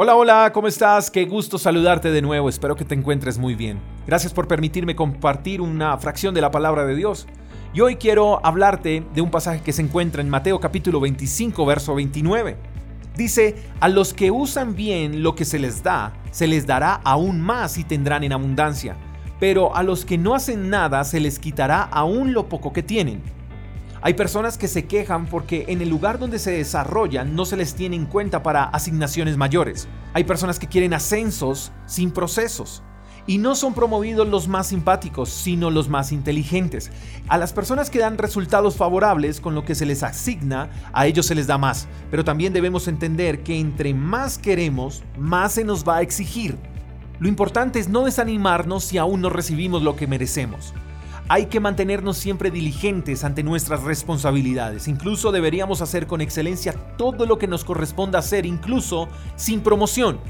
Hola, hola, ¿cómo estás? Qué gusto saludarte de nuevo, espero que te encuentres muy bien. Gracias por permitirme compartir una fracción de la palabra de Dios. Y hoy quiero hablarte de un pasaje que se encuentra en Mateo capítulo 25, verso 29. Dice, a los que usan bien lo que se les da, se les dará aún más y tendrán en abundancia. Pero a los que no hacen nada, se les quitará aún lo poco que tienen. Hay personas que se quejan porque en el lugar donde se desarrollan no se les tiene en cuenta para asignaciones mayores. Hay personas que quieren ascensos sin procesos. Y no son promovidos los más simpáticos, sino los más inteligentes. A las personas que dan resultados favorables con lo que se les asigna, a ellos se les da más. Pero también debemos entender que entre más queremos, más se nos va a exigir. Lo importante es no desanimarnos si aún no recibimos lo que merecemos. Hay que mantenernos siempre diligentes ante nuestras responsabilidades. Incluso deberíamos hacer con excelencia todo lo que nos corresponda hacer, incluso sin promoción.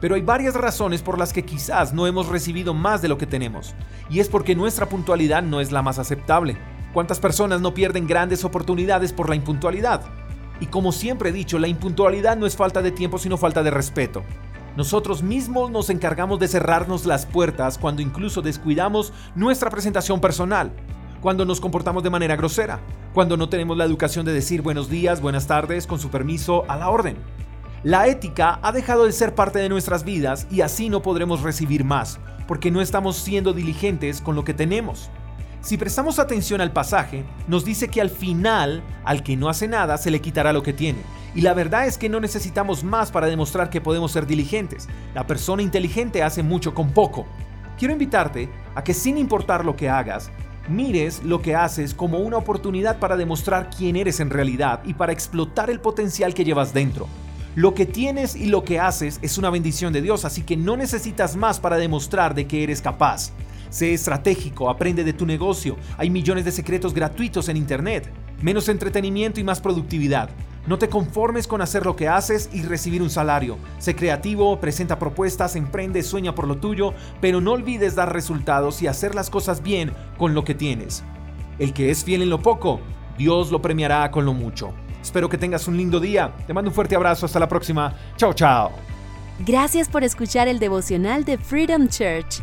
Pero hay varias razones por las que quizás no hemos recibido más de lo que tenemos. Y es porque nuestra puntualidad no es la más aceptable. ¿Cuántas personas no pierden grandes oportunidades por la impuntualidad? Y como siempre he dicho, la impuntualidad no es falta de tiempo, sino falta de respeto. Nosotros mismos nos encargamos de cerrarnos las puertas cuando incluso descuidamos nuestra presentación personal, cuando nos comportamos de manera grosera, cuando no tenemos la educación de decir buenos días, buenas tardes, con su permiso, a la orden. La ética ha dejado de ser parte de nuestras vidas y así no podremos recibir más, porque no estamos siendo diligentes con lo que tenemos. Si prestamos atención al pasaje, nos dice que al final, al que no hace nada, se le quitará lo que tiene. Y la verdad es que no necesitamos más para demostrar que podemos ser diligentes. La persona inteligente hace mucho con poco. Quiero invitarte a que sin importar lo que hagas, mires lo que haces como una oportunidad para demostrar quién eres en realidad y para explotar el potencial que llevas dentro. Lo que tienes y lo que haces es una bendición de Dios, así que no necesitas más para demostrar de que eres capaz. Sé estratégico, aprende de tu negocio. Hay millones de secretos gratuitos en Internet. Menos entretenimiento y más productividad. No te conformes con hacer lo que haces y recibir un salario. Sé creativo, presenta propuestas, emprende, sueña por lo tuyo, pero no olvides dar resultados y hacer las cosas bien con lo que tienes. El que es fiel en lo poco, Dios lo premiará con lo mucho. Espero que tengas un lindo día. Te mando un fuerte abrazo. Hasta la próxima. Chao, chao. Gracias por escuchar el devocional de Freedom Church